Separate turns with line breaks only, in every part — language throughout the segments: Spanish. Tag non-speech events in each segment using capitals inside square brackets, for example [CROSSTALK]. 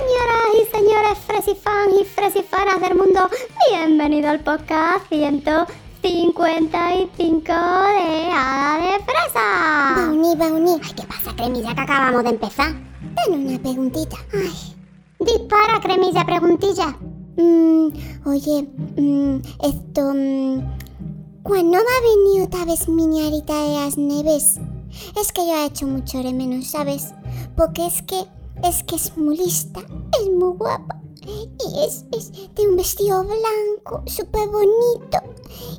Señoras y señores fresifans y fresifanas del mundo, bienvenido al podcast 155 de Hada de Fresa.
Bauni, Bauni. Ay, ¿qué pasa, Cremilla, que acabamos de empezar? Ten una preguntita. Ay.
Dispara, cremilla, preguntilla.
Mm, oye, mm, esto... Mm, ¿Cuándo va a venir otra vez Miñarita de las Neves? Es que yo he hecho mucho de menos, ¿sabes? Porque es que... Es que es muy lista, es muy guapa. Y es, es de un vestido blanco, súper bonito.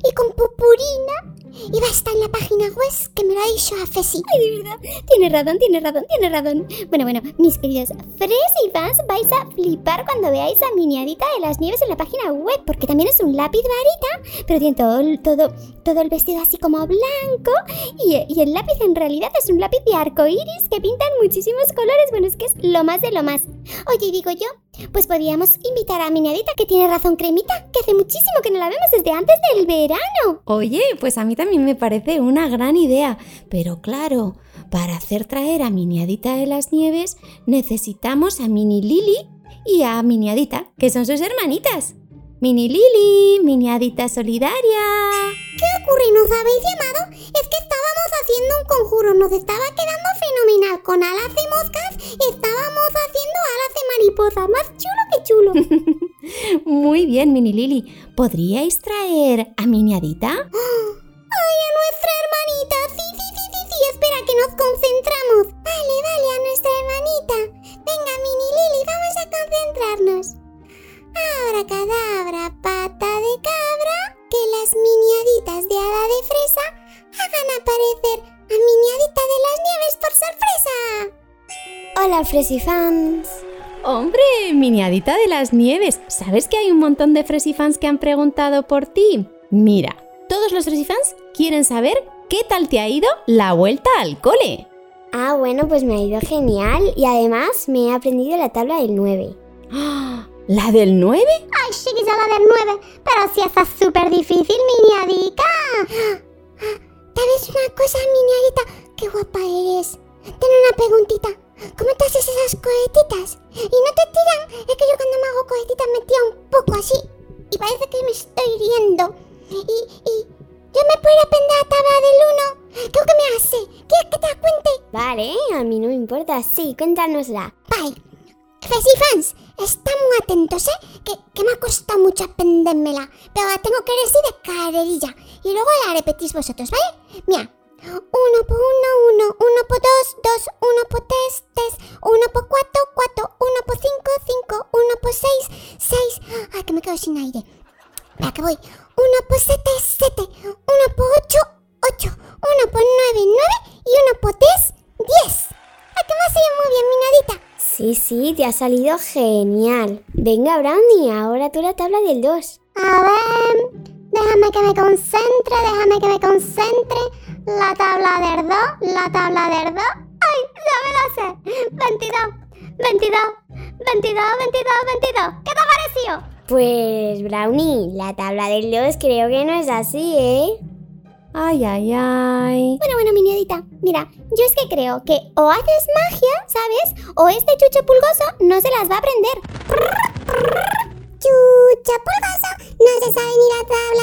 Y con purpurina. Y va a estar en la página web que me lo ha dicho a Fesi.
Ay, de verdad. Tiene razón, tiene razón, tiene razón. Bueno, bueno, mis queridos Fres y fans, vais a flipar cuando veáis a Miniadita de las Nieves en la página web, porque también es un lápiz varita, pero tiene todo, todo, todo el vestido así como blanco. Y, y el lápiz en realidad es un lápiz de arco iris que pintan muchísimos colores. Bueno, es que es lo más de lo más. Oye, digo yo, pues podríamos invitar a Miniadita, que tiene razón, Cremita, que hace muchísimo que no la vemos desde antes del verano.
Oye, pues a mí también me parece una gran idea. Pero claro, para hacer traer a Miniadita de las Nieves necesitamos a Mini Lili y a Miniadita, que son sus hermanitas. Mini Lili, Miniadita solidaria.
¿Qué ocurre? ¿Nos habéis llamado? Es que estábamos haciendo un conjuro. Nos estaba quedando fenomenal con alas de mariposa. Más chulo que chulo. [LAUGHS]
Muy bien, Mini Lili. ¿Podríais traer a Miniadita? [GASPS]
¡Ay, a nuestra hermanita! Sí, sí, sí, sí, sí. Espera que nos concentramos. Vale, vale, a nuestra hermanita. Venga, Mini Lili, vamos a concentrarnos. Ahora cadabra, pata de cabra, que las miniaditas de hada de fresa hagan aparecer a miniadita de las nieves por sorpresa.
Hola, Fresifans.
Miniadita de las Nieves. ¿Sabes que hay un montón de Fresifans que han preguntado por ti? Mira, todos los Fresifans quieren saber qué tal te ha ido la vuelta al cole.
Ah, bueno, pues me ha ido genial y además me he aprendido la tabla del 9.
¡Ah! [GASPS] ¿La del 9?
Ay, chiquilla, la del 9. Pero si esta es súper difícil, miniadica.
¿Sabes [GASPS] una cosa, miniadita? ¡Qué guapa eres! Ten una preguntita. ¿Cómo te haces esas cohetitas? Y no te tiran. Es que yo cuando me hago cohetitas me tira un poco así. Y parece que me estoy riendo. Y, y yo me puedo aprender la tabla del 1. ¿Qué que me hace? ¿Quieres que te la cuente?
Vale, a mí no me importa. Sí, cuéntanosla.
Bye. Fans, están muy atentos, ¿eh? Que, que me ha costado mucho aprendérmela. Pero la tengo que decir de carrerilla. Y luego la repetís vosotros, ¿vale? Mira. Uno por uno, uno. Uno por dos, dos. Uno por tres, tres. Uno por cuatro, cuatro. Uno por cinco, cinco. Uno por seis, seis. Ay, que me quedo sin aire. Venga, que voy. Uno por siete, siete. Uno por ocho, ocho. Uno por nueve, nueve. Y uno por diez, diez. Ay, que me ha salido muy bien, minadita.
Sí, sí, te ha salido genial. Venga, Brownie, ahora tú la tabla del 2.
A ver, déjame que me concentre, déjame que me concentre. La tabla del 2, la tabla del 2. ¡Ay, ya me la sé! 22, 22, 22, 22, 22. ¿Qué te ha parecido?
Pues, Brownie, la tabla del 2 creo que no es así, ¿eh?
Ay, ay, ay.
Bueno, bueno, miniadita, mira, yo es que creo que o haces magia, ¿sabes? O este chucho pulgoso no se las va a aprender.
Chucha pulgoso, no se sabe ni la tabla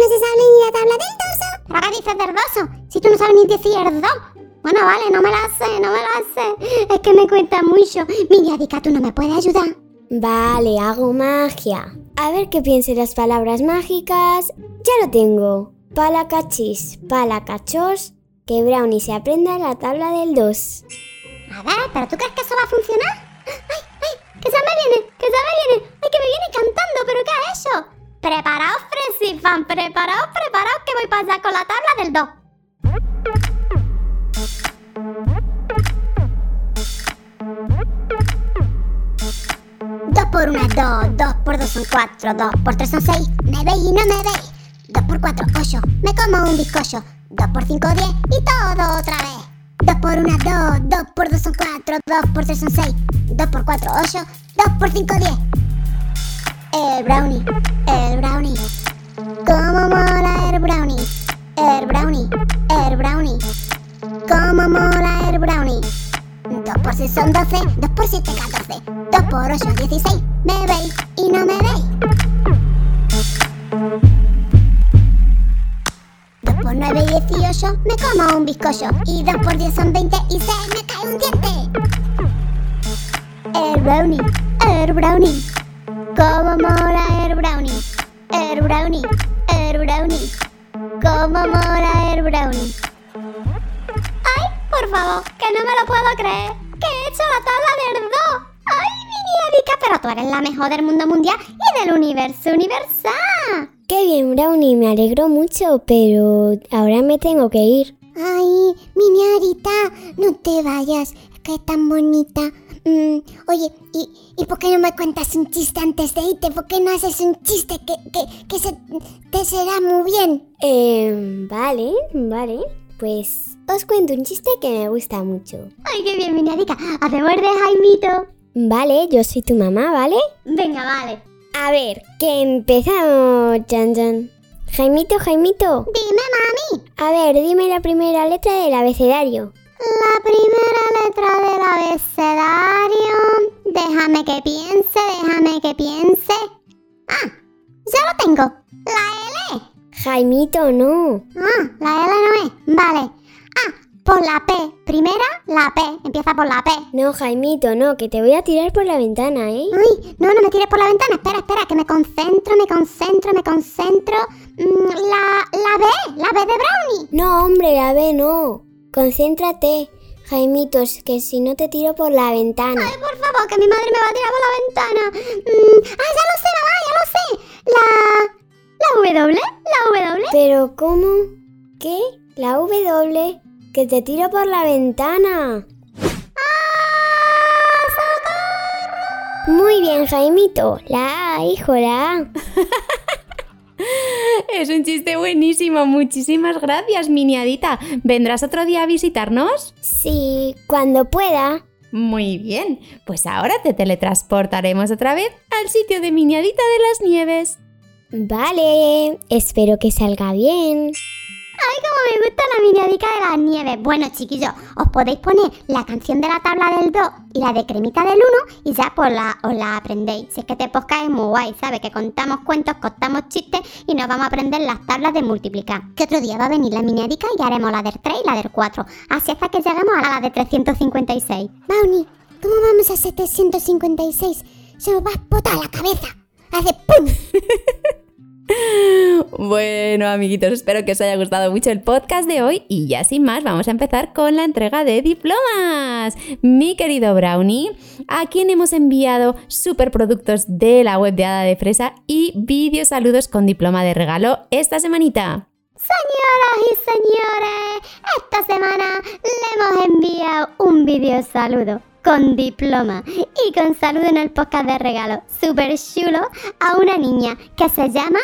no se sabe ni la tabla del doso.
¿Para qué dices del? Si tú no sabes ni decir 2. Bueno, vale, no me la sé, no me la sé. Es que me cuesta mucho. Miniadica, ¿tú no me puedes ayudar?
Vale, hago magia. A ver qué piense las palabras mágicas. Ya lo tengo. Palacachis, palacachos. Que Brownie se aprenda la tabla del 2.
A ver, ¿pero tú crees que eso va a funcionar? ¡Ay, ay! ¡Que se me viene! ¡Que se me viene! ¡Ay, que me viene cantando! ¿Pero qué ha hecho? Preparaos, Fresifan, preparaos, preparaos, que voy para allá con la tabla del 2. Dos por una es dos, dos por dos son cuatro, dos por tres son seis. ¿Me veis y no me veis? Dos por cuatro, ocho. Me como un bizcocho. Dos por cinco, diez y todo otra vez. Dos por una, dos, dos por dos son cuatro, dos por tres son seis. Dos por cuatro, ocho. Dos por cinco, diez. El brownie, el brownie. ¿Cómo mola el brownie? El brownie, el brownie. ¿Cómo mola el brownie? Dos por 6 son 12, 2 por 7 14, 2 por 8 16. Me veis y no me veis. 2 por 9 18, me como un bizcocho. Y 2 por 10 son 20 y se me cae un diente. El brownie, el brownie. Como mola el brownie, el brownie, el brownie. Como mola el brownie. ¡Ay, por favor, que no me lo puedo creer! ¡Que he hecho la tabla del 2! ¡Ay, mini Erika! Pero tú eres la mejor del mundo mundial y del universo universal.
Qué bien, Brownie, me alegro mucho, pero ahora me tengo que ir.
Ay, mini Arita, no te vayas, que es tan bonita. Mm, oye, ¿y, ¿y por qué no me cuentas un chiste antes de irte? ¿Por qué no haces un chiste que, que, que se te será muy bien?
Eh, vale, vale. Pues os cuento un chiste que me gusta mucho.
Ay, qué bien, mini Erika. Hacemos de Jaimito.
Vale, yo soy tu mamá, ¿vale?
Venga, vale.
A ver, que empezamos, Chan Chan. Jaimito, Jaimito.
Dime, mami.
A ver, dime la primera letra del abecedario.
La primera letra del abecedario. Déjame que piense, déjame que piense. Ah, ya lo tengo. La L.
Jaimito, no.
Ah, la L no es. Vale. Ah, por la P. Primera, la P. Empieza por la P.
No, Jaimito, no, que te voy a tirar por la ventana, ¿eh?
Uy, no, no me tires por la ventana. Espera, espera, que me concentro, me concentro, me concentro. Mm, la, la B, la B de Brownie.
No, hombre, la B no. Concéntrate, Jaimito, es que si no te tiro por la ventana.
Ay, por favor, que mi madre me va a tirar por la ventana. Mm, ah, ya lo sé, mamá, ya lo sé. La. La W, la W.
Pero ¿cómo? ¿Qué? La W, que te tiro por la ventana. Muy bien, Jaimito. La A, hijo, la A. [LAUGHS]
Es un chiste buenísimo. Muchísimas gracias, miniadita. ¿Vendrás otro día a visitarnos?
Sí, cuando pueda.
Muy bien, pues ahora te teletransportaremos otra vez al sitio de Miniadita de las Nieves.
Vale, espero que salga bien.
Ay, como me gusta la miniadica de las nieves. Bueno, chiquillos, os podéis poner la canción de la tabla del 2 y la de cremita del 1 y ya pues la, os la aprendéis. Si es que este podcast es muy guay, ¿sabes? Que contamos cuentos, contamos chistes y nos vamos a aprender las tablas de multiplicar. Que otro día va a venir la miniadica y haremos la del 3 y la del 4. Así hasta que lleguemos a la de 356.
Brownie, ¿cómo vamos a 756? Se nos va a explotar la cabeza. Hace ¡pum!
Bueno, amiguitos, espero que os haya gustado mucho el podcast de hoy y ya sin más vamos a empezar con la entrega de diplomas. Mi querido Brownie, a quien hemos enviado superproductos de la web de Hada de Fresa y vídeos saludos con diploma de regalo esta semanita.
Señoras y señores, esta semana le hemos enviado un vídeo saludo con diploma y con saludo en el podcast de regalo super chulo a una niña que se llama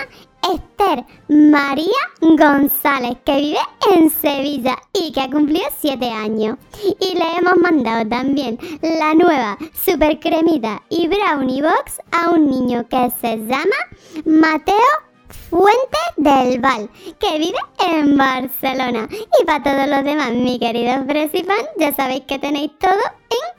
Esther María González, que vive en Sevilla y que ha cumplido 7 años. Y le hemos mandado también la nueva super cremita y brownie box a un niño que se llama Mateo Fuente del Val, que vive en Barcelona. Y para todos los demás, mi queridos Fresifan, ya sabéis que tenéis todo en.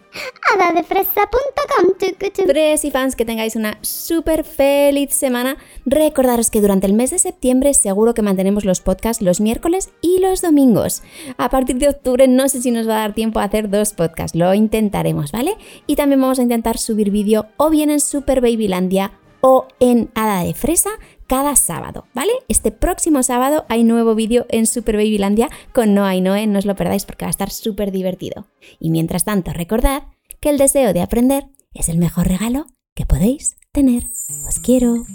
Tres y fans, que tengáis una súper feliz semana. Recordaros que durante el mes de septiembre seguro que mantenemos los podcasts los miércoles y los domingos. A partir de octubre no sé si nos va a dar tiempo a hacer dos podcasts, lo intentaremos, ¿vale? Y también vamos a intentar subir vídeo o bien en Super Babylandia o en Hada de Fresa cada sábado, ¿vale? Este próximo sábado hay nuevo vídeo en Super Babylandia con Noa y Noé, no os lo perdáis porque va a estar súper divertido. Y mientras tanto, recordad que el deseo de aprender es el mejor regalo que podéis tener. Os quiero.